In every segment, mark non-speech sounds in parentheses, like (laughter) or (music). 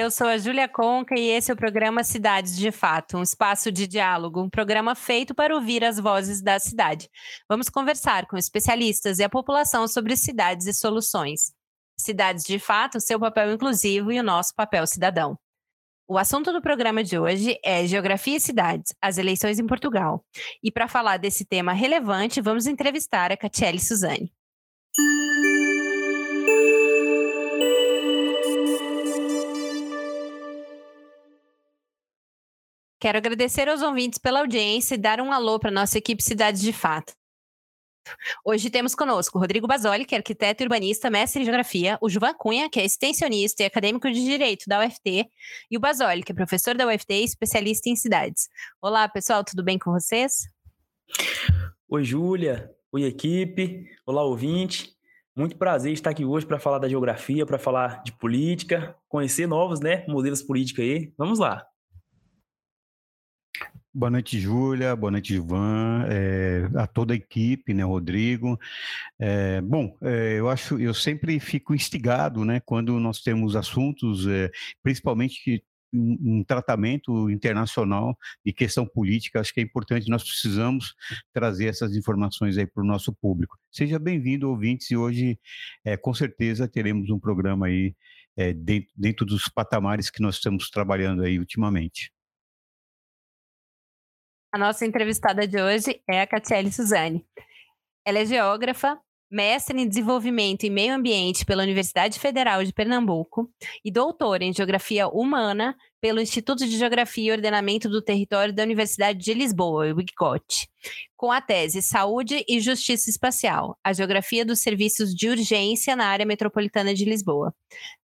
Eu sou a Júlia Conca e esse é o programa Cidades de Fato, um espaço de diálogo, um programa feito para ouvir as vozes da cidade. Vamos conversar com especialistas e a população sobre cidades e soluções. Cidades de Fato, seu papel inclusivo e o nosso papel cidadão. O assunto do programa de hoje é Geografia e Cidades, as eleições em Portugal. E para falar desse tema relevante, vamos entrevistar a Catiele Suzane. Quero agradecer aos ouvintes pela audiência e dar um alô para nossa equipe Cidades de Fato. Hoje temos conosco Rodrigo Basoli, que é arquiteto e urbanista, mestre em geografia, o Juvan Cunha, que é extensionista e acadêmico de direito da UFT, e o Basoli, que é professor da UFT e especialista em cidades. Olá, pessoal, tudo bem com vocês? Oi, Júlia. Oi, equipe. Olá, ouvinte. Muito prazer estar aqui hoje para falar da geografia, para falar de política, conhecer novos né, modelos políticos aí. Vamos lá. Boa noite, Júlia. Boa noite, Ivan. É, a toda a equipe, né, Rodrigo. É, bom, é, eu acho, eu sempre fico instigado, né, quando nós temos assuntos, principalmente que um, tratamento internacional de questão política. Acho que é importante. Nós precisamos trazer essas informações aí para o nosso público. Seja bem-vindo, ouvintes. E hoje, com certeza, teremos um programa aí dentro, dentro dos patamares que nós estamos trabalhando aí ultimamente. A nossa entrevistada de hoje é a Catiele Suzane. Ela é geógrafa, mestre em desenvolvimento e meio ambiente pela Universidade Federal de Pernambuco e doutora em geografia humana pelo Instituto de Geografia e Ordenamento do Território da Universidade de Lisboa, o com a tese Saúde e Justiça Espacial, a geografia dos serviços de urgência na área metropolitana de Lisboa.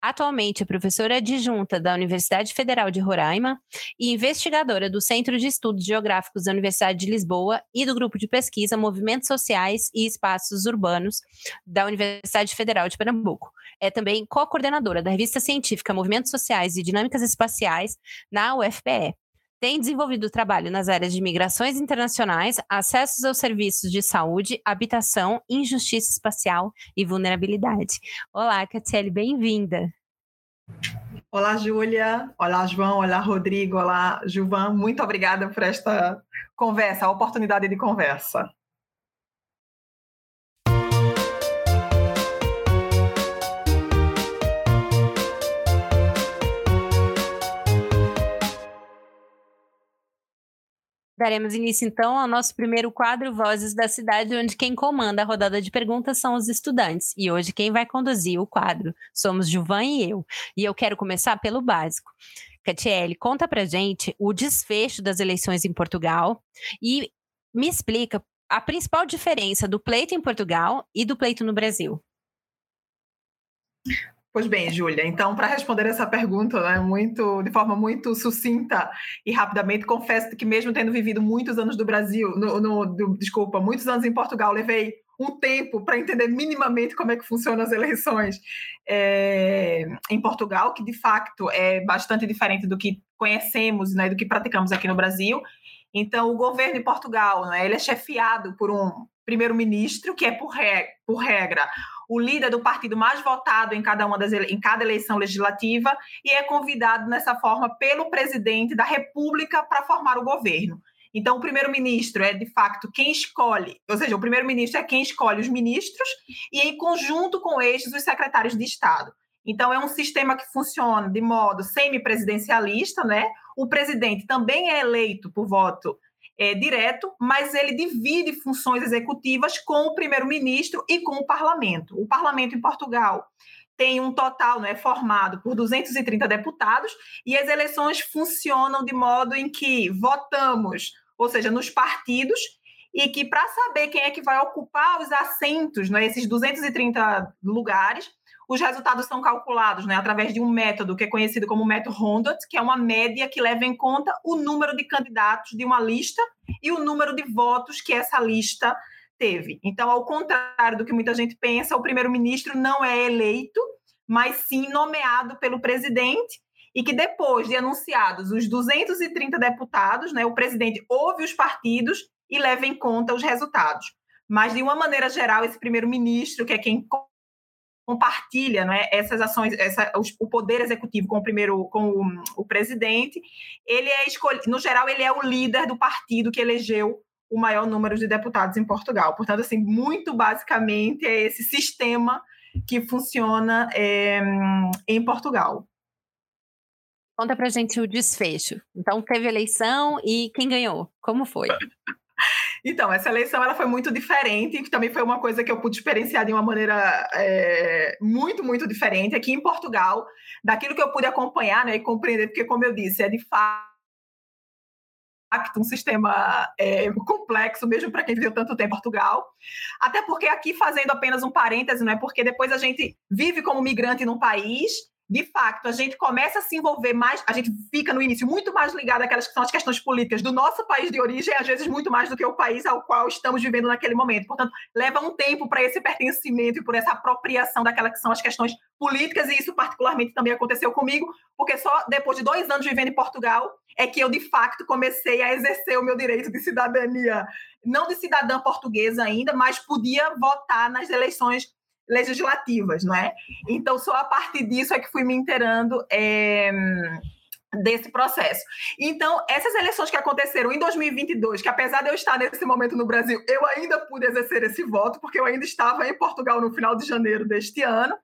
Atualmente é professora adjunta da Universidade Federal de Roraima e investigadora do Centro de Estudos Geográficos da Universidade de Lisboa e do grupo de pesquisa Movimentos Sociais e Espaços Urbanos da Universidade Federal de Pernambuco. É também co-coordenadora da revista científica Movimentos Sociais e Dinâmicas Espaciais na UFPE tem desenvolvido trabalho nas áreas de migrações internacionais, acessos aos serviços de saúde, habitação, injustiça espacial e vulnerabilidade. Olá, Catiele, bem-vinda. Olá, Júlia. Olá, João. Olá, Rodrigo. Olá, Juvan. Muito obrigada por esta conversa, a oportunidade de conversa. Daremos início, então, ao nosso primeiro quadro Vozes da Cidade, onde quem comanda a rodada de perguntas são os estudantes. E hoje quem vai conduzir o quadro somos Juvan e eu. E eu quero começar pelo básico. Catiele, conta pra gente o desfecho das eleições em Portugal e me explica a principal diferença do pleito em Portugal e do pleito no Brasil. Pois bem, Júlia, então, para responder essa pergunta né, muito, de forma muito sucinta e rapidamente, confesso que, mesmo tendo vivido muitos anos do Brasil, no, no do, desculpa, muitos anos em Portugal, levei um tempo para entender minimamente como é que funcionam as eleições é, em Portugal, que de facto é bastante diferente do que conhecemos, né, do que praticamos aqui no Brasil. Então, o governo de Portugal, né, ele é chefiado por um primeiro-ministro, que é por, regra, por regra o líder do partido mais votado em cada uma das em cada eleição legislativa e é convidado nessa forma pelo presidente da República para formar o governo. Então, o primeiro-ministro é, de facto, quem escolhe, ou seja, o primeiro-ministro é quem escolhe os ministros e, em conjunto com estes, os secretários de Estado. Então, é um sistema que funciona de modo semipresidencialista, né? O presidente também é eleito por voto é, direto, mas ele divide funções executivas com o primeiro-ministro e com o parlamento. O parlamento em Portugal tem um total né, formado por 230 deputados e as eleições funcionam de modo em que votamos, ou seja, nos partidos, e que para saber quem é que vai ocupar os assentos, né, esses 230 lugares, os resultados são calculados né, através de um método que é conhecido como método Rondot, que é uma média que leva em conta o número de candidatos de uma lista e o número de votos que essa lista teve. Então, ao contrário do que muita gente pensa, o primeiro-ministro não é eleito, mas sim nomeado pelo presidente e que depois de anunciados os 230 deputados, né, o presidente ouve os partidos e leva em conta os resultados. Mas, de uma maneira geral, esse primeiro-ministro, que é quem compartilha né, essas ações, essa, o poder executivo com o primeiro, com o, o presidente, ele é escolhido, no geral, ele é o líder do partido que elegeu o maior número de deputados em Portugal. Portanto, assim, muito basicamente é esse sistema que funciona é, em Portugal. Conta pra gente o desfecho. Então, teve eleição e quem ganhou? Como foi? (laughs) Então, essa eleição ela foi muito diferente, que também foi uma coisa que eu pude experienciar de uma maneira é, muito, muito diferente aqui em Portugal, daquilo que eu pude acompanhar né, e compreender, porque, como eu disse, é de fato um sistema é, complexo, mesmo para quem viveu tanto tempo em Portugal. Até porque aqui, fazendo apenas um parêntese, não é porque depois a gente vive como migrante num país de fato, a gente começa a se envolver mais, a gente fica no início muito mais ligado àquelas que são as questões políticas do nosso país de origem, às vezes muito mais do que o país ao qual estamos vivendo naquele momento. Portanto, leva um tempo para esse pertencimento e por essa apropriação daquelas que são as questões políticas, e isso particularmente também aconteceu comigo, porque só depois de dois anos vivendo em Portugal é que eu, de fato, comecei a exercer o meu direito de cidadania, não de cidadã portuguesa ainda, mas podia votar nas eleições legislativas, não é? Então, só a partir disso é que fui me inteirando é, desse processo. Então, essas eleições que aconteceram em 2022, que apesar de eu estar nesse momento no Brasil, eu ainda pude exercer esse voto, porque eu ainda estava em Portugal no final de janeiro deste ano,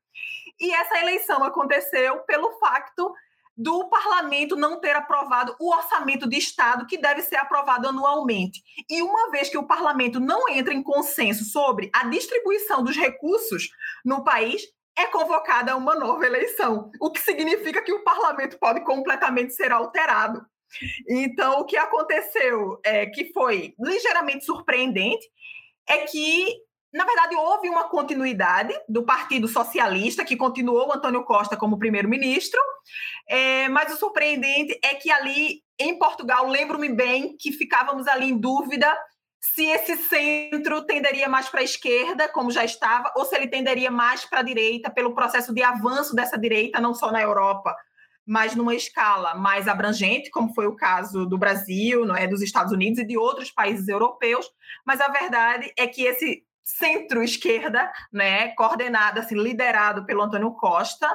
e essa eleição aconteceu pelo facto do parlamento não ter aprovado o orçamento de Estado que deve ser aprovado anualmente. E uma vez que o parlamento não entra em consenso sobre a distribuição dos recursos no país, é convocada uma nova eleição, o que significa que o parlamento pode completamente ser alterado. Então, o que aconteceu, é, que foi ligeiramente surpreendente, é que na verdade, houve uma continuidade do Partido Socialista, que continuou o Antônio Costa como primeiro-ministro, é, mas o surpreendente é que ali em Portugal, lembro-me bem que ficávamos ali em dúvida se esse centro tenderia mais para a esquerda, como já estava, ou se ele tenderia mais para a direita, pelo processo de avanço dessa direita, não só na Europa, mas numa escala mais abrangente, como foi o caso do Brasil, não é, dos Estados Unidos e de outros países europeus. Mas a verdade é que esse centro-esquerda, né, coordenada, assim, liderado pelo Antônio Costa,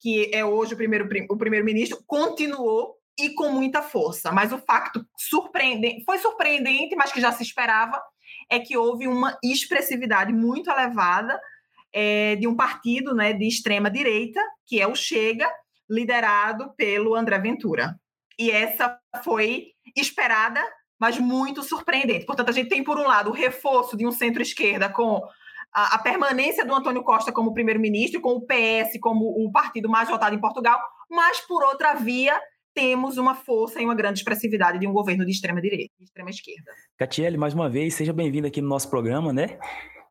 que é hoje o primeiro o primeiro-ministro, continuou e com muita força. Mas o facto surpreendente, foi surpreendente, mas que já se esperava, é que houve uma expressividade muito elevada é, de um partido né, de extrema direita, que é o Chega, liderado pelo André Ventura. E essa foi esperada mas muito surpreendente. Portanto, a gente tem, por um lado, o reforço de um centro-esquerda com a, a, permanência do Antônio Costa como primeiro-ministro, com o PS como o partido mais votado em Portugal, mas, por outra via, temos uma força e uma grande expressividade de um governo de extrema direita, de extrema esquerda. Catiele, mais uma vez, seja bem-vinda aqui no nosso programa, né?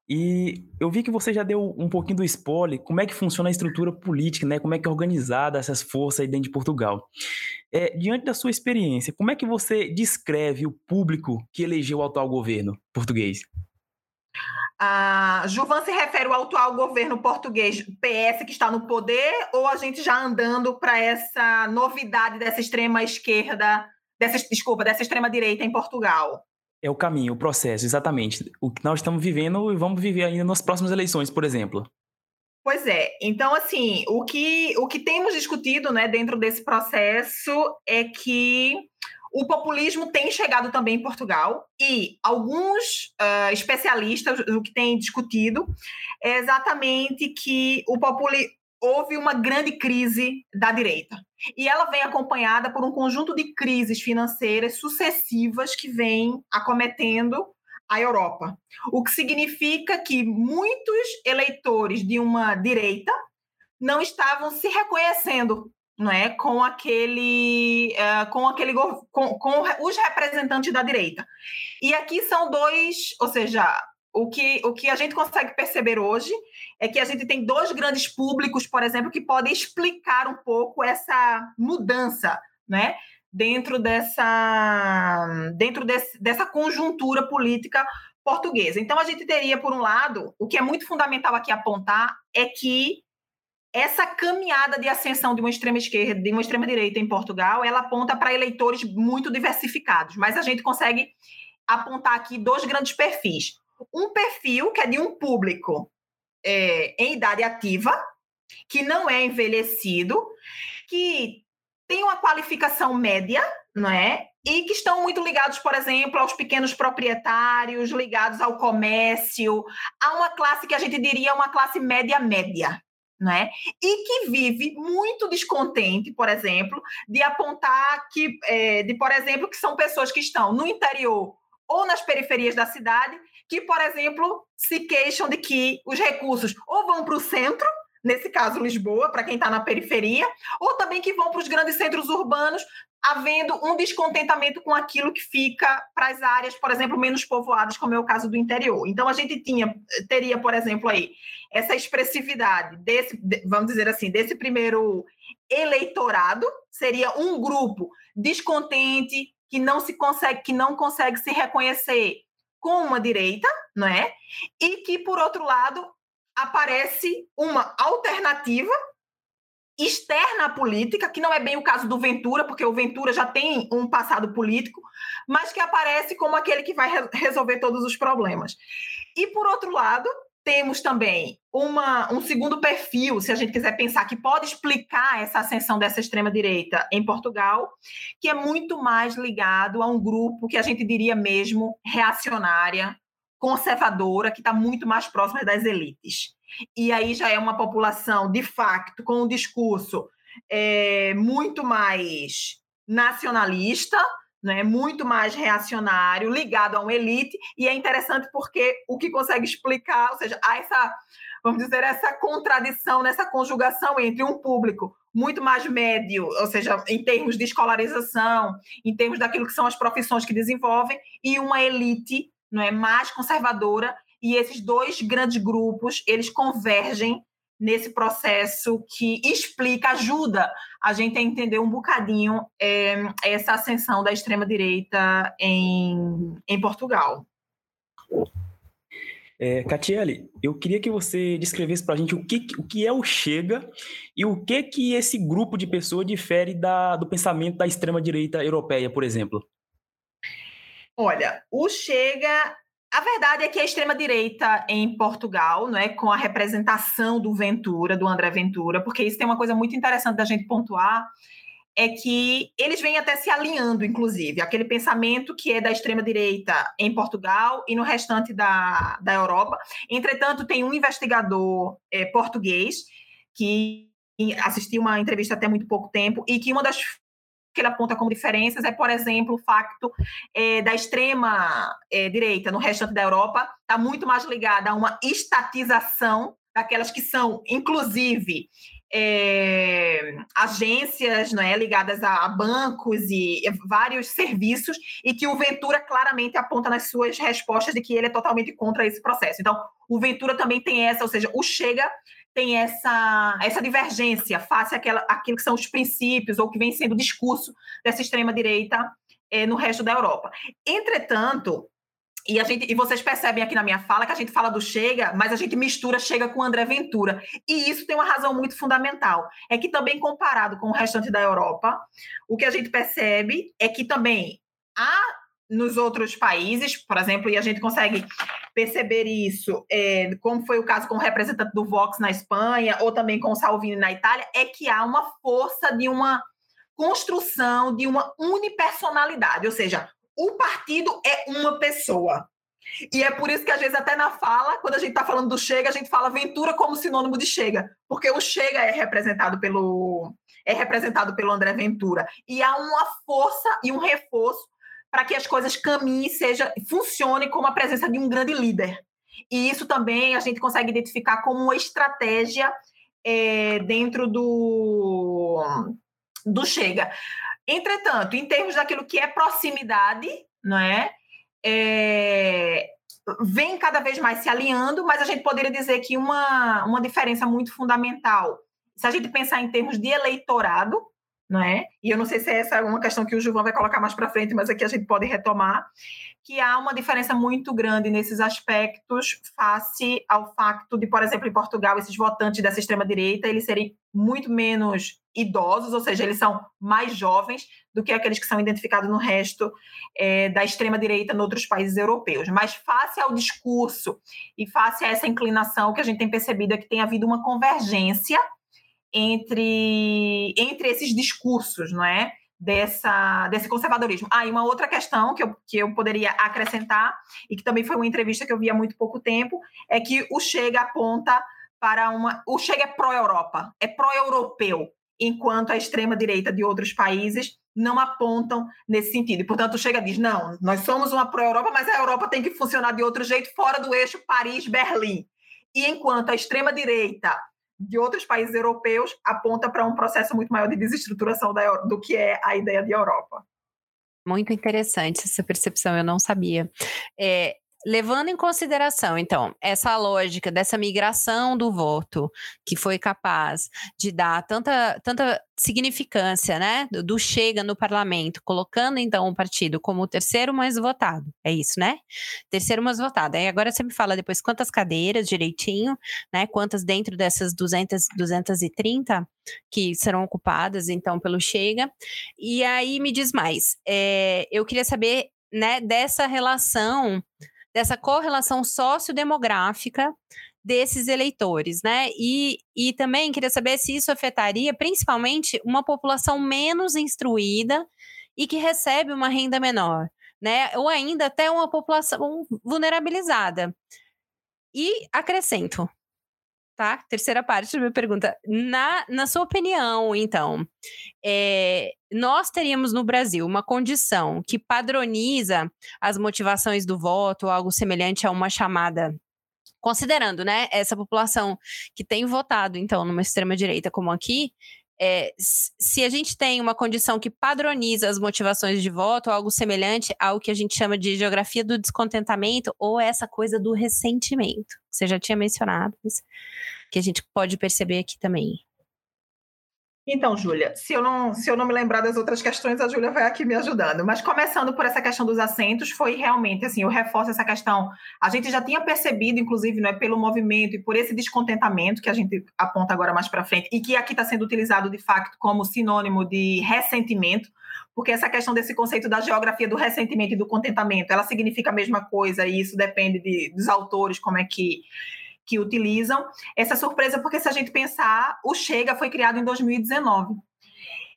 E eu vi que você já deu um pouquinho do spoiler, como é que funciona a estrutura política, né? Como é que é organizada essas forças aí dentro de Portugal. É, diante da sua experiência, como é que você descreve o público que elegeu o atual governo português? A Juvan se refere ao atual governo português, PS, que está no poder, ou a gente já andando para essa novidade dessa extrema esquerda, dessa, desculpa, dessa extrema direita em Portugal? É o caminho, o processo, exatamente. O que nós estamos vivendo e vamos viver ainda nas próximas eleições, por exemplo. Pois é. Então, assim, o que, o que temos discutido né, dentro desse processo é que o populismo tem chegado também em Portugal e alguns uh, especialistas o que têm discutido é exatamente que o populi houve uma grande crise da direita. E ela vem acompanhada por um conjunto de crises financeiras sucessivas que vêm acometendo a Europa. O que significa que muitos eleitores de uma direita não estavam se reconhecendo não é, com aquele, uh, com aquele com, com os representantes da direita. E aqui são dois, ou seja, o que, o que a gente consegue perceber hoje é que a gente tem dois grandes públicos, por exemplo, que podem explicar um pouco essa mudança, né? Dentro dessa, dentro desse, dessa conjuntura política portuguesa. Então, a gente teria, por um lado, o que é muito fundamental aqui apontar é que essa caminhada de ascensão de uma extrema esquerda, de uma extrema direita em Portugal, ela aponta para eleitores muito diversificados, mas a gente consegue apontar aqui dois grandes perfis. Um perfil que é de um público é, em idade ativa, que não é envelhecido, que tem uma qualificação média, não é? E que estão muito ligados, por exemplo, aos pequenos proprietários, ligados ao comércio, a uma classe que a gente diria uma classe média-média, né? E que vive muito descontente, por exemplo, de apontar que, é, de por exemplo, que são pessoas que estão no interior ou nas periferias da cidade, que, por exemplo, se queixam de que os recursos ou vão para o centro, nesse caso Lisboa, para quem está na periferia, ou também que vão para os grandes centros urbanos, havendo um descontentamento com aquilo que fica para as áreas, por exemplo, menos povoadas, como é o caso do interior. Então, a gente tinha, teria, por exemplo, aí, essa expressividade desse, vamos dizer assim, desse primeiro eleitorado, seria um grupo descontente, que não se consegue, que não consegue se reconhecer com uma direita, não é? E que, por outro lado, aparece uma alternativa externa à política, que não é bem o caso do Ventura, porque o Ventura já tem um passado político, mas que aparece como aquele que vai resolver todos os problemas. E, por outro lado, temos também uma, um segundo perfil, se a gente quiser pensar, que pode explicar essa ascensão dessa extrema-direita em Portugal, que é muito mais ligado a um grupo que a gente diria mesmo reacionária, conservadora, que está muito mais próxima das elites. E aí já é uma população, de facto, com um discurso é, muito mais nacionalista, né, muito mais reacionário, ligado a uma elite, e é interessante porque o que consegue explicar, ou seja, há essa, vamos dizer, essa contradição nessa conjugação entre um público muito mais médio, ou seja, em termos de escolarização, em termos daquilo que são as profissões que desenvolvem, e uma elite não é mais conservadora, e esses dois grandes grupos, eles convergem nesse processo que explica, ajuda a gente a entender um bocadinho é, essa ascensão da extrema-direita em, em Portugal. É, Catiele, eu queria que você descrevesse para a gente o que, o que é o Chega e o que que esse grupo de pessoas difere da, do pensamento da extrema-direita europeia, por exemplo. Olha, o Chega a verdade é que a extrema-direita em Portugal, não é, com a representação do Ventura, do André Ventura, porque isso tem uma coisa muito interessante da gente pontuar, é que eles vêm até se alinhando, inclusive, aquele pensamento que é da extrema-direita em Portugal e no restante da, da Europa. Entretanto, tem um investigador é, português que assistiu uma entrevista até muito pouco tempo e que uma das que ele aponta como diferenças é, por exemplo, o facto é, da extrema é, direita no restante da Europa está muito mais ligada a uma estatização daquelas que são, inclusive, é, agências não é, ligadas a, a, bancos e vários serviços, e que o Ventura claramente aponta nas suas respostas de que ele é totalmente contra esse processo. Então, o Ventura também tem essa, ou seja, o Chega tem essa, essa divergência face àquela, àquilo que são os princípios ou que vem sendo o discurso dessa extrema-direita é, no resto da Europa. Entretanto, e, a gente, e vocês percebem aqui na minha fala que a gente fala do Chega, mas a gente mistura Chega com André Ventura. E isso tem uma razão muito fundamental. É que também, comparado com o restante da Europa, o que a gente percebe é que também há nos outros países, por exemplo, e a gente consegue perceber isso, é, como foi o caso com o representante do Vox na Espanha, ou também com o Salvini na Itália, é que há uma força de uma construção de uma unipersonalidade, ou seja, o partido é uma pessoa. E é por isso que, às vezes, até na fala, quando a gente está falando do Chega, a gente fala Ventura como sinônimo de Chega, porque o Chega é representado pelo é representado pelo André Ventura. E há uma força e um reforço para que as coisas caminhem, seja, funcione como a presença de um grande líder. E isso também a gente consegue identificar como uma estratégia é, dentro do, do Chega. Entretanto, em termos daquilo que é proximidade, não é? é vem cada vez mais se alinhando, mas a gente poderia dizer que uma, uma diferença muito fundamental, se a gente pensar em termos de eleitorado, não é? E eu não sei se essa é uma questão que o Gilvan vai colocar mais para frente, mas aqui a gente pode retomar, que há uma diferença muito grande nesses aspectos face ao facto de, por exemplo, em Portugal, esses votantes dessa extrema-direita, eles serem muito menos idosos, ou seja, eles são mais jovens do que aqueles que são identificados no resto é, da extrema-direita em outros países europeus. Mas face ao discurso e face a essa inclinação, o que a gente tem percebido é que tem havido uma convergência entre, entre esses discursos, não é? Dessa, desse conservadorismo. Ah, e uma outra questão que eu, que eu poderia acrescentar, e que também foi uma entrevista que eu vi há muito pouco tempo, é que o Chega aponta para uma. O Chega é pró-Europa, é pró-europeu, enquanto a extrema-direita de outros países não apontam nesse sentido. E, portanto, o Chega diz: não, nós somos uma pró-Europa, mas a Europa tem que funcionar de outro jeito, fora do eixo Paris-Berlim. E enquanto a extrema-direita de outros países europeus aponta para um processo muito maior de desestruturação da, do que é a ideia de Europa. Muito interessante essa percepção, eu não sabia. É, levando em consideração, então, essa lógica dessa migração do voto, que foi capaz de dar tanta, tanta significância, né, do, do Chega no parlamento, colocando então o partido como o terceiro mais votado, é isso, né? Terceiro mais votado. Aí agora você me fala depois quantas cadeiras direitinho, né, quantas dentro dessas 200, 230 que serão ocupadas então pelo Chega. E aí me diz mais, é, eu queria saber, né, dessa relação dessa correlação sociodemográfica desses eleitores, né? E, e também queria saber se isso afetaria principalmente uma população menos instruída e que recebe uma renda menor, né? Ou ainda até uma população vulnerabilizada. E acrescento, tá? Terceira parte da minha pergunta. Na, na sua opinião, então, é, nós teríamos no Brasil uma condição que padroniza as motivações do voto, algo semelhante a uma chamada considerando, né, essa população que tem votado, então, numa extrema-direita como aqui, é, se a gente tem uma condição que padroniza as motivações de voto, algo semelhante ao que a gente chama de geografia do descontentamento, ou essa coisa do ressentimento, você já tinha mencionado, que a gente pode perceber aqui também. Então, Júlia, se eu não se eu não me lembrar das outras questões, a Júlia vai aqui me ajudando. Mas começando por essa questão dos assentos, foi realmente assim, eu reforço essa questão. A gente já tinha percebido, inclusive, não é pelo movimento e por esse descontentamento que a gente aponta agora mais para frente e que aqui está sendo utilizado de fato como sinônimo de ressentimento, porque essa questão desse conceito da geografia do ressentimento e do contentamento, ela significa a mesma coisa e isso depende de, dos autores como é que que utilizam. Essa surpresa, porque se a gente pensar, o Chega foi criado em 2019.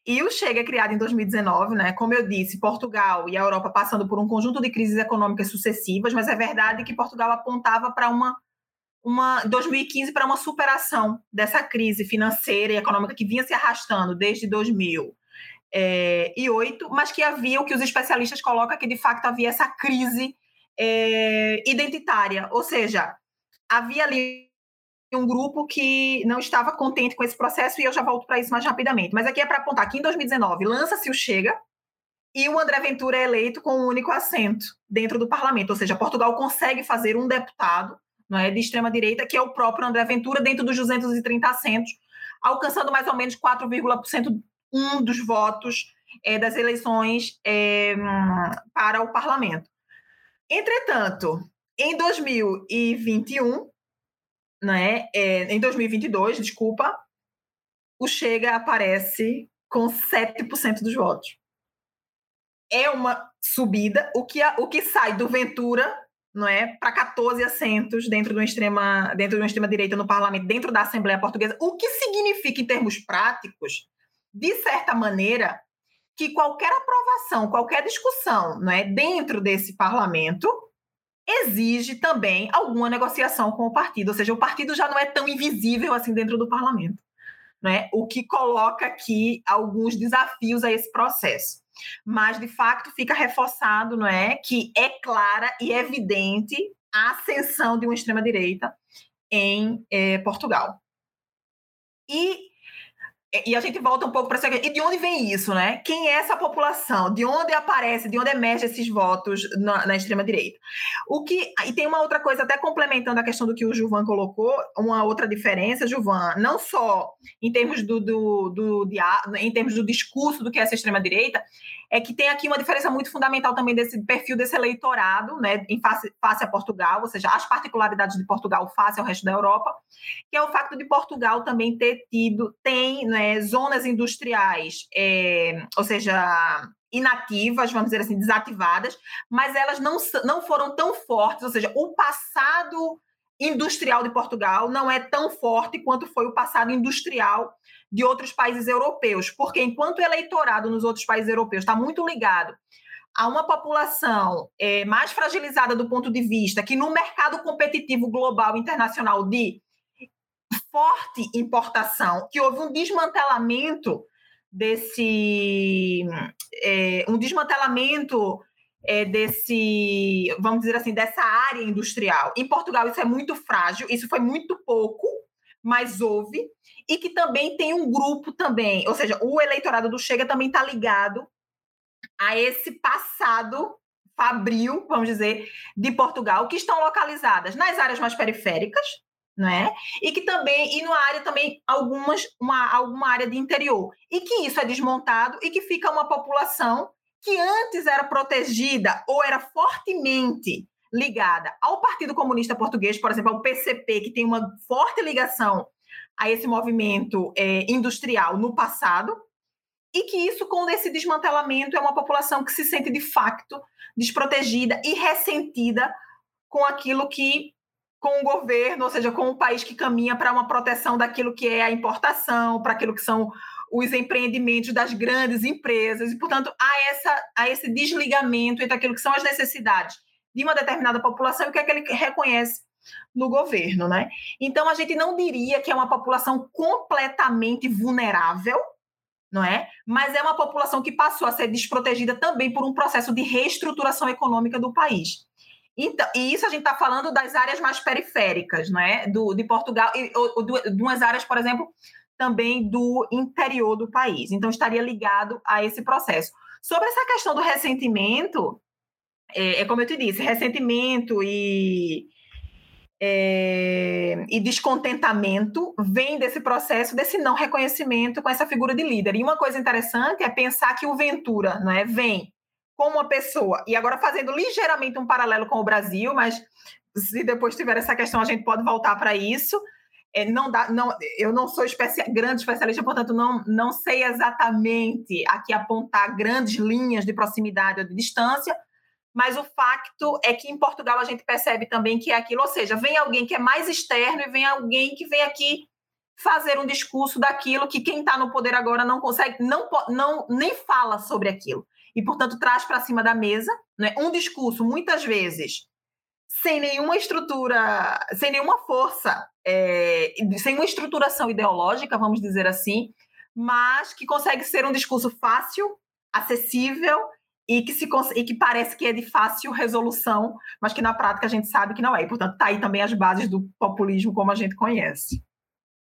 E o Chega é criado em 2019, né? Como eu disse, Portugal e a Europa passando por um conjunto de crises econômicas sucessivas, mas é verdade que Portugal apontava para uma uma 2015 para uma superação dessa crise financeira e econômica que vinha se arrastando desde 2008, é, mas que havia o que os especialistas colocam que de fato havia essa crise é, identitária, ou seja, havia ali um grupo que não estava contente com esse processo e eu já volto para isso mais rapidamente. Mas aqui é para apontar que em 2019 lança-se o Chega e o André Ventura é eleito com um único assento dentro do parlamento, ou seja, Portugal consegue fazer um deputado não é, de extrema direita, que é o próprio André Ventura, dentro dos 230 assentos, alcançando mais ou menos 4,1% um dos votos é, das eleições é, para o parlamento. Entretanto, em 2021, né, é, em 2022, desculpa, o Chega aparece com 7% dos votos. É uma subida, o que, o que sai do Ventura não é, para 14 assentos dentro de uma extrema dentro de uma extrema direita no parlamento, dentro da Assembleia Portuguesa, o que significa em termos práticos, de certa maneira, que qualquer aprovação, qualquer discussão, não é, dentro desse parlamento exige também alguma negociação com o partido, ou seja, o partido já não é tão invisível assim dentro do parlamento, né? O que coloca aqui alguns desafios a esse processo. Mas de fato fica reforçado, não é, que é clara e evidente a ascensão de uma extrema direita em eh, Portugal. E e a gente volta um pouco para essa e de onde vem isso, né? Quem é essa população? De onde aparece, de onde emergem esses votos na, na extrema direita? O que e tem uma outra coisa até complementando a questão do que o Juvan colocou, uma outra diferença, Juvan, não só em termos do, do, do, do em termos do discurso do que é essa extrema direita, é que tem aqui uma diferença muito fundamental também desse perfil desse eleitorado, né, em face, face a Portugal, ou seja, as particularidades de Portugal face ao resto da Europa, que é o fato de Portugal também ter tido, tem né, zonas industriais, é, ou seja, inativas, vamos dizer assim, desativadas, mas elas não, não foram tão fortes, ou seja, o passado industrial de Portugal não é tão forte quanto foi o passado industrial de outros países europeus, porque enquanto o eleitorado nos outros países europeus está muito ligado a uma população é, mais fragilizada do ponto de vista que no mercado competitivo global internacional de forte importação, que houve um desmantelamento desse é, um desmantelamento é, desse, vamos dizer assim, dessa área industrial. Em Portugal isso é muito frágil, isso foi muito pouco, mas houve e que também tem um grupo também, ou seja, o eleitorado do Chega também está ligado a esse passado fabril, vamos dizer, de Portugal, que estão localizadas nas áreas mais periféricas, né? E que também, e numa área também, algumas, uma, alguma área de interior. E que isso é desmontado e que fica uma população que antes era protegida ou era fortemente ligada ao Partido Comunista Português, por exemplo, ao PCP, que tem uma forte ligação a esse movimento é, industrial no passado, e que isso, com esse desmantelamento, é uma população que se sente de facto desprotegida e ressentida com aquilo que, com o governo, ou seja, com o país que caminha para uma proteção daquilo que é a importação, para aquilo que são os empreendimentos das grandes empresas, e, portanto, há, essa, há esse desligamento entre aquilo que são as necessidades de uma determinada população e o que é que ele reconhece no governo, né? Então a gente não diria que é uma população completamente vulnerável, não é? Mas é uma população que passou a ser desprotegida também por um processo de reestruturação econômica do país. Então, e isso a gente está falando das áreas mais periféricas, não é? Do, de Portugal, e, ou, de umas áreas, por exemplo, também do interior do país. Então, estaria ligado a esse processo. Sobre essa questão do ressentimento, é, é como eu te disse, ressentimento e, é, e descontentamento vem desse processo, desse não reconhecimento com essa figura de líder. E uma coisa interessante é pensar que o Ventura não é, vem como uma pessoa, e agora fazendo ligeiramente um paralelo com o Brasil, mas se depois tiver essa questão, a gente pode voltar para isso. É, não dá, não, eu não sou especi grande especialista, portanto, não, não sei exatamente aqui apontar grandes linhas de proximidade ou de distância, mas o facto é que em Portugal a gente percebe também que é aquilo, ou seja, vem alguém que é mais externo e vem alguém que vem aqui fazer um discurso daquilo que quem está no poder agora não consegue, não, não nem fala sobre aquilo. E, portanto, traz para cima da mesa né, um discurso, muitas vezes, sem nenhuma estrutura, sem nenhuma força, é, sem uma estruturação ideológica, vamos dizer assim, mas que consegue ser um discurso fácil, acessível e que, se, e que parece que é de fácil resolução, mas que na prática a gente sabe que não é. E, portanto, está aí também as bases do populismo como a gente conhece.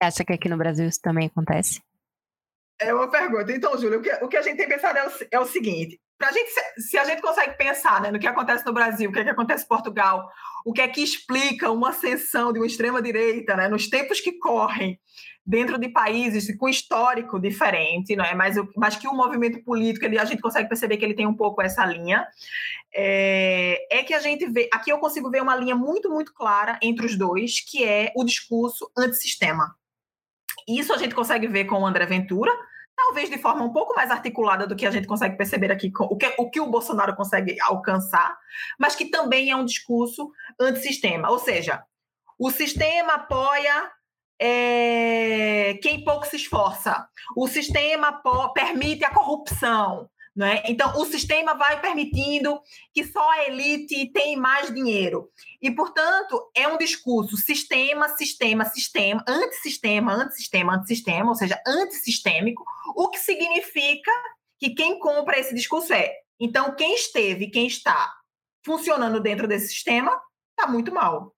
Acha que aqui no Brasil isso também acontece? É uma pergunta. Então, Júlia, o que, o que a gente tem pensado é o, é o seguinte: pra gente, se, se, a gente consegue pensar né, no que acontece no Brasil, o que, é que acontece em Portugal, o que é que explica uma ascensão de uma extrema-direita né, nos tempos que correm, dentro de países com histórico diferente, não é? Mas, mas que o movimento político ele, a gente consegue perceber que ele tem um pouco essa linha. É, é que a gente vê, aqui eu consigo ver uma linha muito, muito clara entre os dois, que é o discurso antissistema. Isso a gente consegue ver com o André Ventura, talvez de forma um pouco mais articulada do que a gente consegue perceber aqui, o que, o que o Bolsonaro consegue alcançar, mas que também é um discurso antissistema. Ou seja, o sistema apoia é, quem pouco se esforça. O sistema permite a corrupção. Né? Então, o sistema vai permitindo que só a elite tem mais dinheiro. E, portanto, é um discurso sistema, sistema, sistema, antissistema, antissistema, antissistema, ou seja, antissistêmico, o que significa que quem compra esse discurso é. Então, quem esteve, quem está funcionando dentro desse sistema, está muito mal.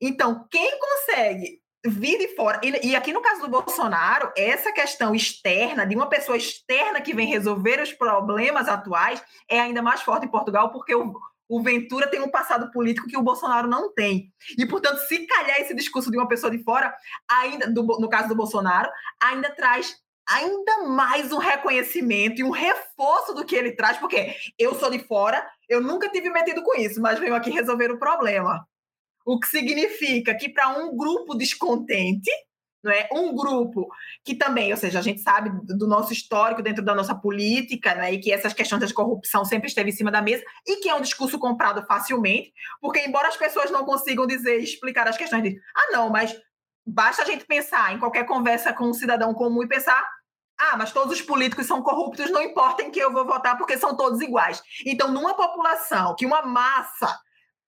Então, quem consegue vir de fora. E, e, aqui no caso do Bolsonaro, essa questão externa, de uma pessoa externa que vem resolver os problemas atuais, é ainda mais forte em Portugal, porque o, o Ventura tem um passado político que o Bolsonaro não tem. E, portanto, se calhar esse discurso de uma pessoa de fora, ainda do, no caso do Bolsonaro, ainda traz ainda mais um reconhecimento e um reforço do que ele traz, porque eu sou de fora, eu nunca tive metido com isso, mas venho aqui resolver o problema. O que significa que para um grupo descontente, não é? Um grupo que também, ou seja, a gente sabe do nosso histórico dentro da nossa política, né? E que essas questões de corrupção sempre esteve em cima da mesa e que é um discurso comprado facilmente, porque embora as pessoas não consigam dizer, explicar as questões de, ah, não, mas basta a gente pensar em qualquer conversa com um cidadão comum e pensar, ah, mas todos os políticos são corruptos, não importa em que eu vou votar, porque são todos iguais. Então, numa população que uma massa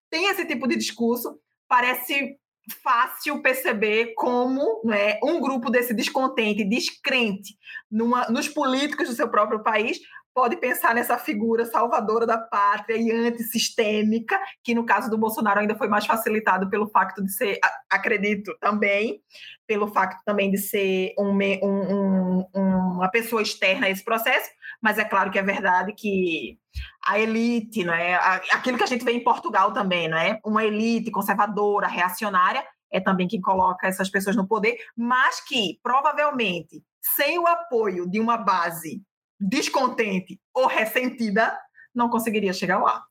tem esse tipo de discurso, parece fácil perceber como né, um grupo desse descontente, descrente numa, nos políticos do seu próprio país pode pensar nessa figura salvadora da pátria e antissistêmica, que no caso do Bolsonaro ainda foi mais facilitado pelo facto de ser, acredito também, pelo facto também de ser um, um, um, uma pessoa externa a esse processo, mas é claro que é verdade que a elite, não é? aquilo que a gente vê em Portugal também, não é? uma elite conservadora, reacionária, é também quem coloca essas pessoas no poder, mas que provavelmente sem o apoio de uma base descontente ou ressentida, não conseguiria chegar lá.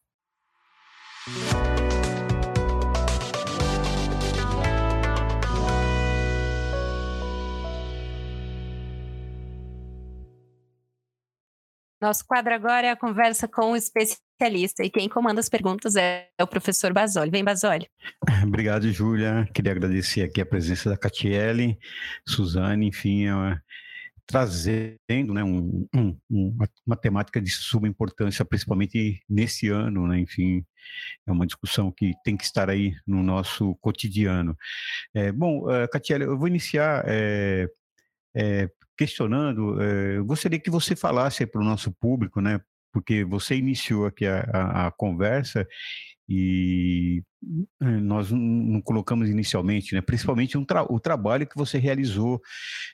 Nosso quadro agora é a conversa com o especialista e quem comanda as perguntas é o professor Basoli. Vem, Basoli. (laughs) Obrigado, Júlia. Queria agradecer aqui a presença da Catiele, Suzane, enfim, trazendo né, um, um, uma, temática de suma importância, principalmente nesse ano, né, enfim, é uma discussão que tem que estar aí no nosso cotidiano. É, bom, uh, Catiele, eu vou iniciar é, é, questionando, eu gostaria que você falasse para o nosso público, né, porque você iniciou aqui a, a, a conversa e eh, nós não colocamos inicialmente, né? principalmente um tra o trabalho que você realizou,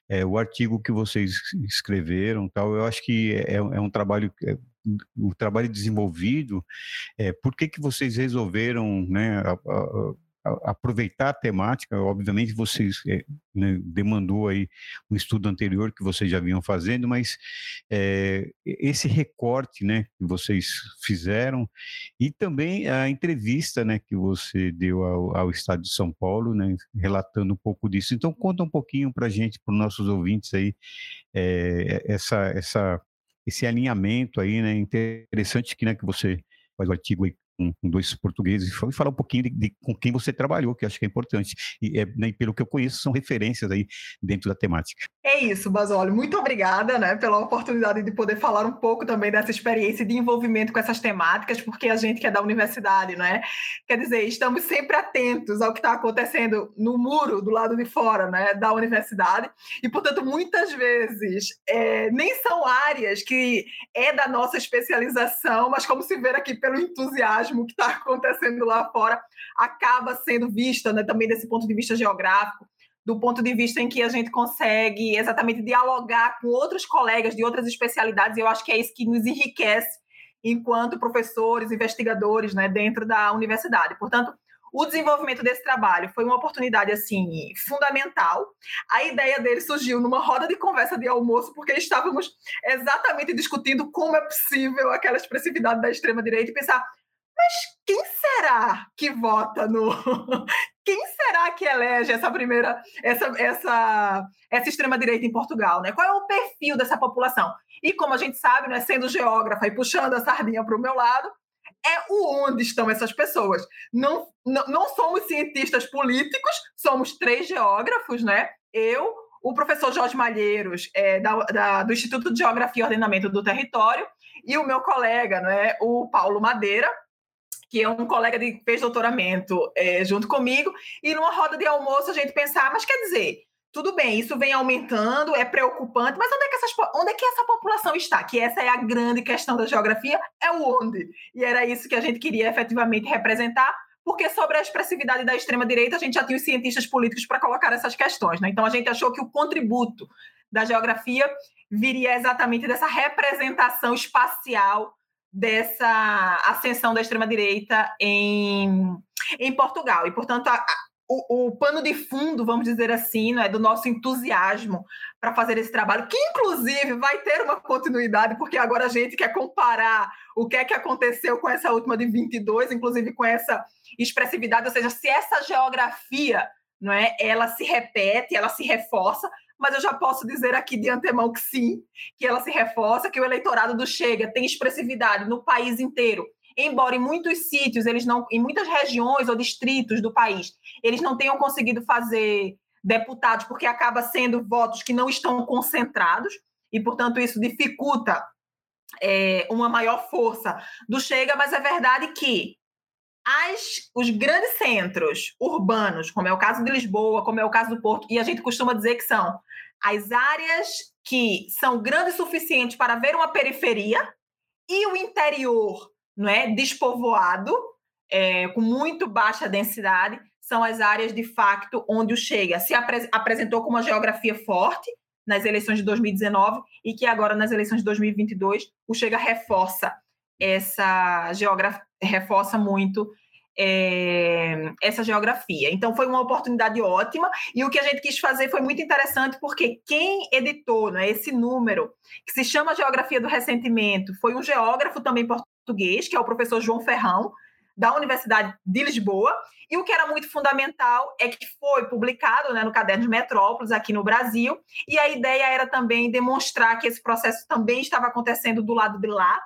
é, o artigo que vocês escreveram, tal. Eu acho que é, é um trabalho, é, o trabalho desenvolvido. É, por que que vocês resolveram, né? A, a, aproveitar a temática, obviamente vocês é, né, demandou aí um estudo anterior que vocês já vinham fazendo, mas é, esse recorte, né, que vocês fizeram e também a entrevista, né, que você deu ao, ao Estado de São Paulo, né, relatando um pouco disso. Então conta um pouquinho para gente, para os nossos ouvintes aí, é, essa, essa, esse alinhamento aí, né, interessante que, né, que você faz o artigo aí com, dois portugueses e falar um pouquinho de, de, com quem você trabalhou, que acho que é importante. E, é, né, pelo que eu conheço, são referências aí dentro da temática. É isso, Basólio. Muito obrigada né, pela oportunidade de poder falar um pouco também dessa experiência de envolvimento com essas temáticas, porque a gente que é da universidade, né? Quer dizer, estamos sempre atentos ao que está acontecendo no muro do lado de fora né, da universidade, e, portanto, muitas vezes é, nem são áreas que é da nossa especialização, mas como se vê aqui pelo entusiasmo que está (laughs) acontecendo lá fora acaba sendo vista né, também desse ponto de vista geográfico, do ponto de vista em que a gente consegue exatamente dialogar com outros colegas de outras especialidades, e eu acho que é isso que nos enriquece enquanto professores, investigadores né, dentro da universidade. Portanto, o desenvolvimento desse trabalho foi uma oportunidade assim fundamental. A ideia dele surgiu numa roda de conversa de almoço, porque estávamos exatamente discutindo como é possível aquela expressividade da extrema direita e pensar mas quem será que vota no. (laughs) Quem será que elege essa primeira, essa, essa, essa extrema-direita em Portugal? Né? Qual é o perfil dessa população? E como a gente sabe, né, sendo geógrafa e puxando a sardinha para o meu lado, é o onde estão essas pessoas. Não, não, não somos cientistas políticos, somos três geógrafos, né? Eu, o professor Jorge Malheiros, é, da, da, do Instituto de Geografia e Ordenamento do Território, e o meu colega, né, o Paulo Madeira, que é um colega de fez doutoramento é, junto comigo, e numa roda de almoço a gente pensar, mas quer dizer, tudo bem, isso vem aumentando, é preocupante, mas onde é que, essas, onde é que essa população está? Que essa é a grande questão da geografia, é o onde. E era isso que a gente queria efetivamente representar, porque sobre a expressividade da extrema-direita a gente já tinha os cientistas políticos para colocar essas questões. Né? Então a gente achou que o contributo da geografia viria exatamente dessa representação espacial dessa ascensão da extrema-direita em, em Portugal. E, portanto, a, o, o, pano de fundo, vamos dizer assim, né, do nosso entusiasmo para fazer esse trabalho, que inclusive vai ter uma continuidade, porque agora a gente quer comparar o que é que aconteceu com essa última de 22, inclusive com essa expressividade, ou seja, se essa geografia, não é, ela se repete, ela se reforça, mas eu já posso dizer aqui de antemão que sim, que ela se reforça, que o eleitorado do Chega tem expressividade no país inteiro. Embora em muitos sítios, eles não, em muitas regiões ou distritos do país, eles não tenham conseguido fazer deputados, porque acaba sendo votos que não estão concentrados, e, portanto, isso dificulta é, uma maior força do Chega, mas é verdade que as, os grandes centros urbanos, como é o caso de Lisboa, como é o caso do Porto, e a gente costuma dizer que são as áreas que são grandes o suficiente para ver uma periferia, e o interior não é despovoado, é, com muito baixa densidade, são as áreas de facto onde o Chega se apre apresentou com uma geografia forte nas eleições de 2019 e que agora nas eleições de 2022 o Chega reforça essa geografia, reforça muito é, essa geografia. Então foi uma oportunidade ótima e o que a gente quis fazer foi muito interessante porque quem editou né, esse número que se chama Geografia do Ressentimento foi um geógrafo também português, que é o professor João Ferrão, da Universidade de Lisboa. E o que era muito fundamental é que foi publicado né, no Caderno de Metrópolis, aqui no Brasil, e a ideia era também demonstrar que esse processo também estava acontecendo do lado de lá,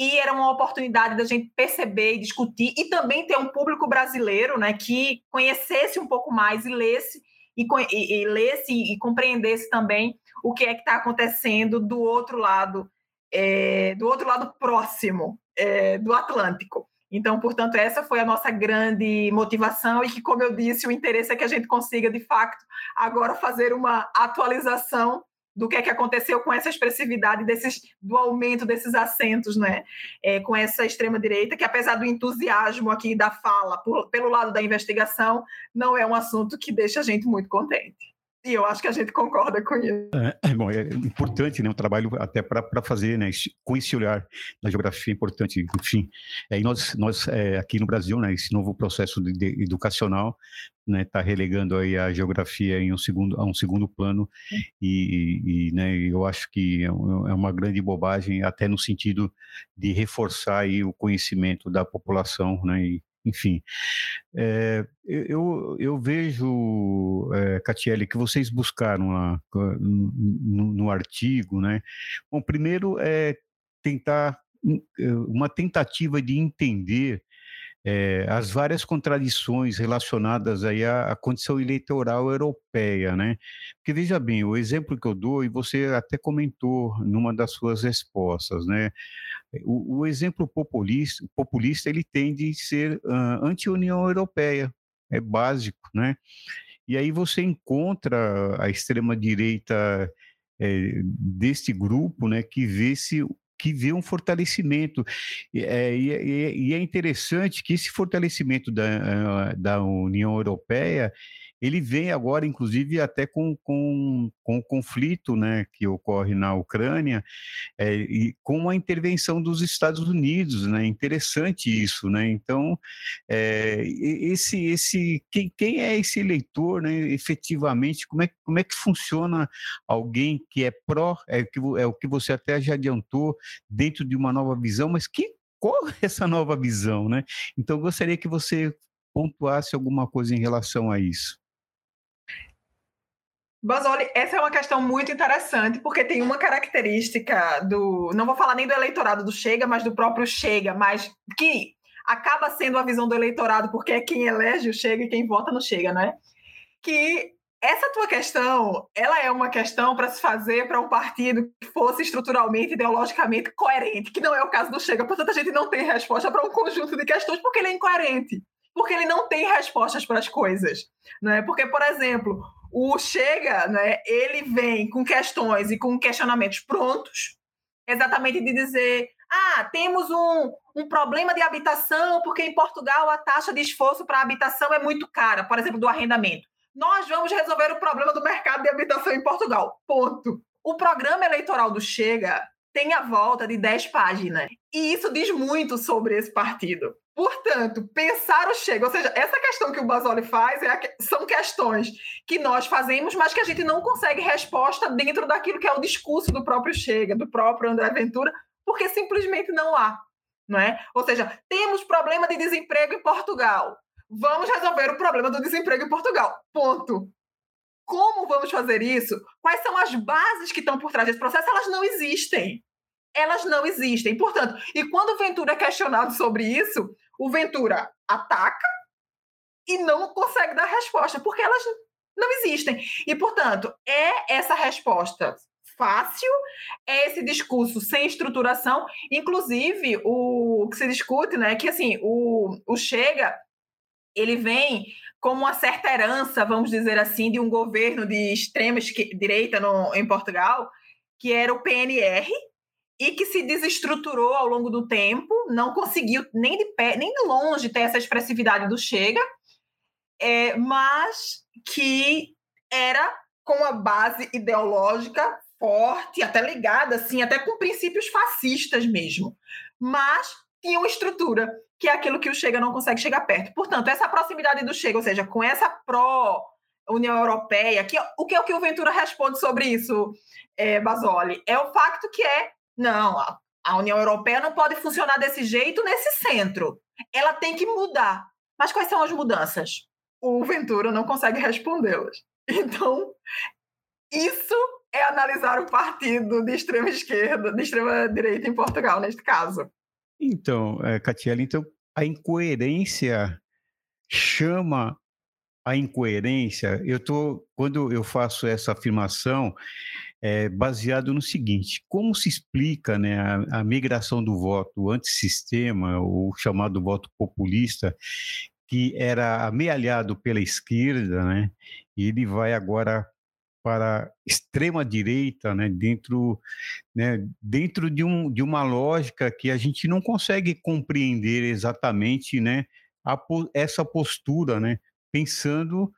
e era uma oportunidade da gente perceber e discutir, e também ter um público brasileiro né, que conhecesse um pouco mais e lesse, e, e, e lesse e compreendesse também o que é que está acontecendo do outro lado, é, do outro lado próximo é, do Atlântico. Então, portanto, essa foi a nossa grande motivação e que, como eu disse, o interesse é que a gente consiga, de fato, agora fazer uma atualização do que é que aconteceu com essa expressividade desses, do aumento desses assentos, né? É, com essa extrema direita, que apesar do entusiasmo aqui da fala por, pelo lado da investigação, não é um assunto que deixa a gente muito contente. E eu acho que a gente concorda com isso. É, é bom, é importante, né, um trabalho até para fazer, né, com esse olhar da geografia é importante, enfim. É, e nós, nós é, aqui no Brasil, né, esse novo processo de, de educacional, né, está relegando aí a geografia em um segundo, a um segundo plano e, e né, eu acho que é, é uma grande bobagem, até no sentido de reforçar aí o conhecimento da população, né, e, enfim, é, eu, eu vejo, é, Catiele, que vocês buscaram lá no, no, artigo, né? Bom, primeiro é tentar uma tentativa de entender é, as várias contradições relacionadas aí à, à, condição eleitoral europeia, né? Porque veja bem, o exemplo que eu dou, e você até comentou numa das suas respostas, né? O, o exemplo populista, populista ele tende a ser uh, anti-União Europeia, é básico, né? E aí você encontra a extrema-direita é, deste grupo, né, que vê se que vê um fortalecimento. É, e, é, e, é interessante que esse fortalecimento da, da União Europeia ele vem agora, inclusive, até com, com, com o conflito né, que ocorre na Ucrânia é, e com a intervenção dos Estados Unidos. Né? Interessante isso. Né? Então, é, esse, esse, quem, quem é esse eleitor, né, efetivamente? Como é, como é que funciona alguém que é pró, é, que, é o que você até já adiantou, dentro de uma nova visão, mas que qual (laughs) é essa nova visão, né? Então, gostaria que você pontuasse alguma coisa em relação a isso. Basoli, essa é uma questão muito interessante, porque tem uma característica do. Não vou falar nem do eleitorado do Chega, mas do próprio Chega, mas que acaba sendo a visão do eleitorado, porque é quem elege o Chega e quem vota no Chega, não é? Que essa tua questão, ela é uma questão para se fazer para um partido que fosse estruturalmente, ideologicamente coerente, que não é o caso do Chega. Portanto, a gente não tem resposta para um conjunto de questões porque ele é incoerente, porque ele não tem respostas para as coisas, não é? Porque, por exemplo, o Chega, né, ele vem com questões e com questionamentos prontos, exatamente de dizer Ah, temos um, um problema de habitação, porque em Portugal a taxa de esforço para habitação é muito cara, por exemplo, do arrendamento. Nós vamos resolver o problema do mercado de habitação em Portugal. Ponto. O programa eleitoral do Chega tem a volta de 10 páginas. E isso diz muito sobre esse partido. Portanto, pensar o Chega, ou seja, essa questão que o Basoli faz é são questões que nós fazemos, mas que a gente não consegue resposta dentro daquilo que é o discurso do próprio Chega, do próprio André Ventura, porque simplesmente não há. Não é? Ou seja, temos problema de desemprego em Portugal. Vamos resolver o problema do desemprego em Portugal. Ponto. Como vamos fazer isso? Quais são as bases que estão por trás desse processo? Elas não existem. Elas não existem. Portanto, e quando o Ventura é questionado sobre isso, o Ventura ataca e não consegue dar resposta, porque elas não existem. E, portanto, é essa resposta fácil, é esse discurso sem estruturação. Inclusive, o que se discute, né, que assim, o, o Chega ele vem como uma certa herança, vamos dizer assim, de um governo de extrema direita no, em Portugal, que era o PNR, e que se desestruturou ao longo do tempo, não conseguiu nem de pé, nem de longe ter essa expressividade do Chega, é, mas que era com a base ideológica forte, até ligada, assim, até com princípios fascistas mesmo, mas tinha uma estrutura que é aquilo que o Chega não consegue chegar perto. Portanto, essa proximidade do Chega, ou seja, com essa pró União Europeia, que, o que é o que o Ventura responde sobre isso, é, Basoli? É o facto que é, não, a União Europeia não pode funcionar desse jeito nesse centro. Ela tem que mudar. Mas quais são as mudanças? O Ventura não consegue respondê-las. (laughs) Então, isso é analisar o partido de extrema esquerda, de extrema direita em Portugal, neste caso. Então, é, Catiele, então a incoerência chama a incoerência. Eu tô quando eu faço essa afirmação é baseado no seguinte: como se explica, né, a, a migração do voto antissistema, o chamado voto populista, que era amealhado pela esquerda, né? E ele vai agora para extrema direita, né, dentro, né, dentro de, um, de uma lógica que a gente não consegue compreender exatamente, né, a, essa postura, né, pensando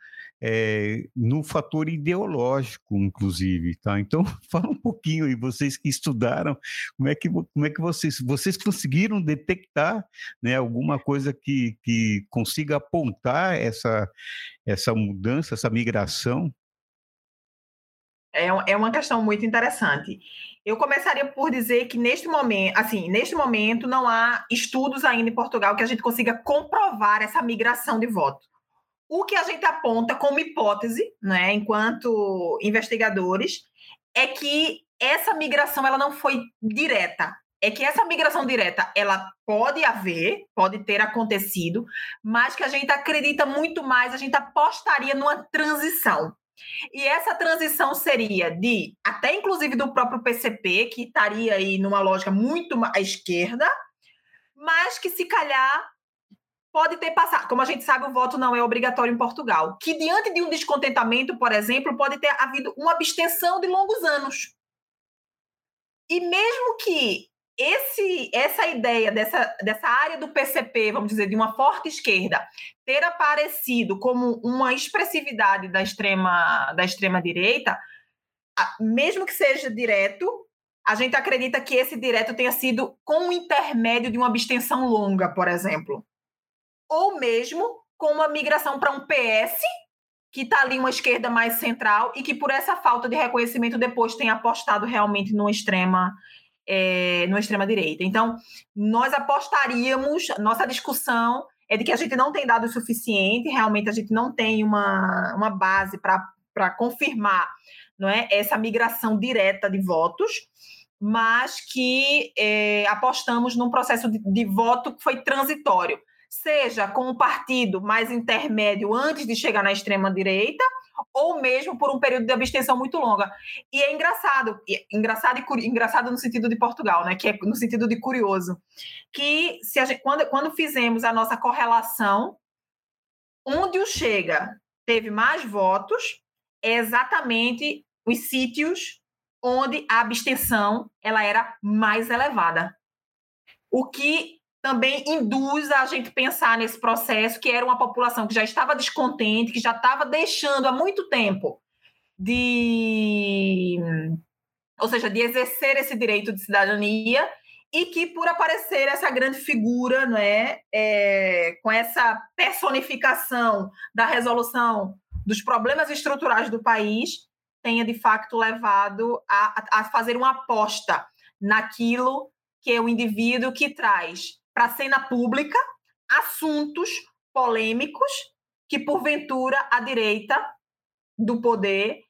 é, no fator ideológico, inclusive, tá? Então, (laughs) fala um pouquinho aí, vocês que estudaram, como é que, como é que vocês, vocês conseguiram detectar, né, alguma coisa que, que consiga apontar essa, essa mudança, essa migração é, é uma questão muito interessante. Eu começaria por dizer que neste momento, assim, neste momento não há estudos ainda em Portugal que a gente consiga comprovar essa migração de voto. O que a gente aponta como hipótese, né, enquanto investigadores, é que essa migração ela não foi direta. É que essa migração direta ela pode haver, pode ter acontecido, mas que a gente acredita muito mais, a gente apostaria numa transição. E essa transição seria de, até inclusive do próprio PCP, que estaria aí numa lógica muito à esquerda, mas que se calhar pode ter passado. Como a gente sabe, o voto não é obrigatório em Portugal. Que diante de um descontentamento, por exemplo, pode ter havido uma abstenção de longos anos. E mesmo que esse, essa ideia dessa, dessa área do PCP, vamos dizer, de uma forte esquerda, ter aparecido como uma expressividade da extrema, da extrema direita, mesmo que seja direto, a gente acredita que esse direto tenha sido com o intermédio de uma abstenção longa, por exemplo. Ou mesmo com uma migração para um PS, que está ali uma esquerda mais central e que por essa falta de reconhecimento depois tem apostado realmente numa extrema é, no extrema-direita. Então, nós apostaríamos, nossa discussão é de que a gente não tem dado o suficiente, realmente a gente não tem uma, uma base para confirmar não é, essa migração direta de votos, mas que é, apostamos num processo de, de voto que foi transitório, seja com um partido mais intermédio antes de chegar na extrema-direita, ou mesmo por um período de abstenção muito longa. E é engraçado, engraçado e engraçado no sentido de Portugal, né? Que é no sentido de curioso, que se gente, quando, quando fizemos a nossa correlação, onde o Chega teve mais votos é exatamente os sítios onde a abstenção ela era mais elevada. o que também induz a gente pensar nesse processo, que era uma população que já estava descontente, que já estava deixando há muito tempo de, ou seja, de exercer esse direito de cidadania e que por aparecer essa grande figura, não é, é com essa personificação da resolução dos problemas estruturais do país, tenha de facto levado a, a fazer uma aposta naquilo que é o indivíduo que traz para a cena pública assuntos polêmicos que, porventura, a direita do poder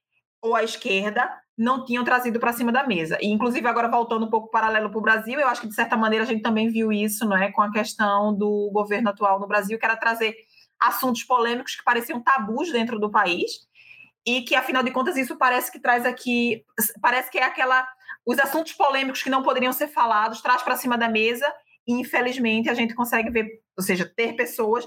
ou a esquerda não tinham trazido para cima da mesa. E, inclusive, agora voltando um pouco paralelo para o Brasil, eu acho que, de certa maneira, a gente também viu isso não é, com a questão do governo atual no Brasil, que era trazer assuntos polêmicos que pareciam tabus dentro do país e que, afinal de contas, isso parece que traz aqui, parece que é aquela, os assuntos polêmicos que não poderiam ser falados, traz para cima da mesa infelizmente, a gente consegue ver, ou seja, ter pessoas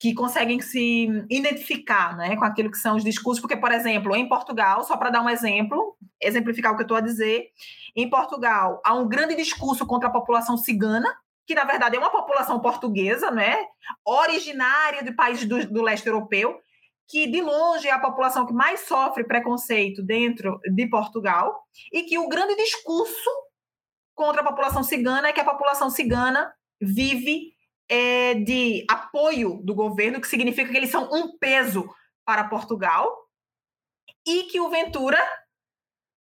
que conseguem se identificar né, com aquilo que são os discursos, porque, por exemplo, em Portugal, só para dar um exemplo, exemplificar o que eu estou a dizer, em Portugal há um grande discurso contra a população cigana, que na verdade é uma população portuguesa, né, originária de países do, do leste europeu, que de longe é a população que mais sofre preconceito dentro de Portugal, e que o grande discurso contra a população cigana é que a população cigana vive é, de apoio do governo, que significa que eles são um peso para Portugal, e que o Ventura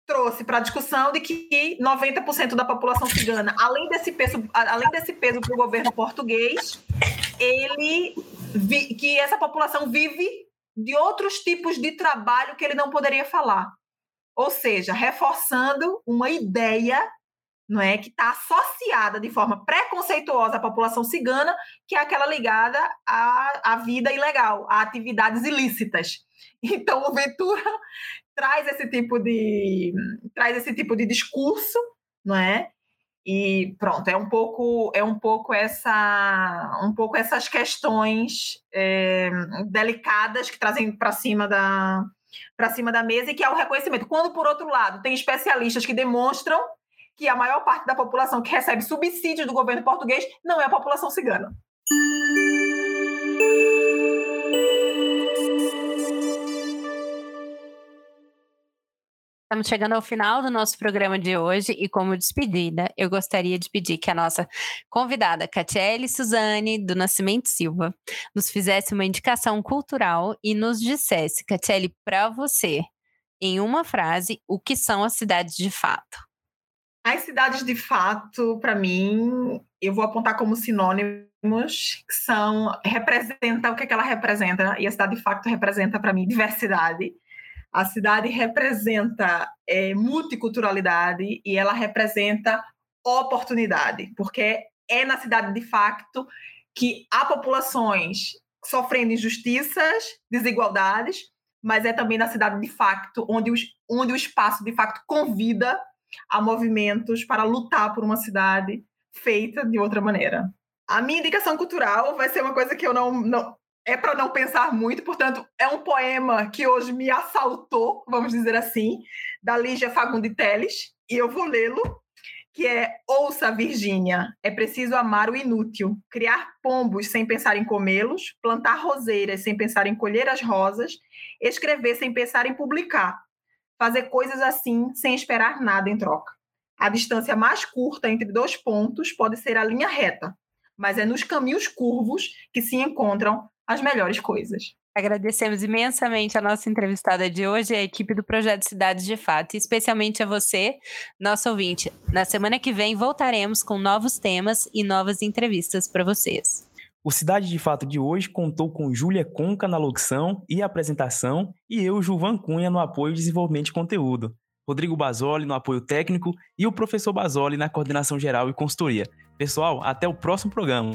trouxe para a discussão de que 90% da população cigana, além desse peso, além desse peso para o governo português, ele vi, que essa população vive de outros tipos de trabalho que ele não poderia falar. Ou seja, reforçando uma ideia não é que está associada de forma preconceituosa à população cigana, que é aquela ligada à, à vida ilegal, a atividades ilícitas. (laughs) Então, o Ventura traz esse tipo de traz esse tipo de discurso, não é? E pronto, é um pouco é um pouco essa um pouco essas questões é, delicadas que trazem para cima da para cima da mesa e que é o reconhecimento. Quando por outro lado tem especialistas que demonstram que a maior parte da população que recebe subsídios do governo português não é a população cigana. Estamos chegando ao final do nosso programa de hoje e, como despedida, eu gostaria de pedir que a nossa convidada, Catiele Suzane, do Nascimento Silva, nos fizesse uma indicação cultural e nos dissesse, Catiele, para você, em uma frase, o que são as cidades de fato. As cidades de fato, para mim, eu vou apontar como sinônimos, que são representa o que, é que ela representa, e a cidade de fato representa para mim diversidade. A cidade representa é, multiculturalidade e ela representa oportunidade, porque é na cidade de facto que há populações sofrendo injustiças, desigualdades, mas é também na cidade de facto onde, os, onde o espaço de facto convida a movimentos para lutar por uma cidade feita de outra maneira. A minha indicação cultural vai ser uma coisa que eu não, não é para não pensar muito, portanto, é um poema que hoje me assaltou, vamos dizer assim, da Lígia Fagundi Teles, e eu vou lê-lo, que é Ouça, Virgínia, é preciso amar o inútil, criar pombos sem pensar em comê-los, plantar roseiras sem pensar em colher as rosas, escrever sem pensar em publicar, fazer coisas assim sem esperar nada em troca. A distância mais curta entre dois pontos pode ser a linha reta, mas é nos caminhos curvos que se encontram as melhores coisas. Agradecemos imensamente a nossa entrevistada de hoje, a equipe do Projeto Cidades de Fato, e especialmente a você, nosso ouvinte. Na semana que vem voltaremos com novos temas e novas entrevistas para vocês. O Cidade de Fato de hoje contou com Júlia Conca na locução e apresentação e eu, Juvan Cunha, no apoio e desenvolvimento de conteúdo. Rodrigo Basoli no apoio técnico e o professor Basoli na coordenação geral e consultoria. Pessoal, até o próximo programa.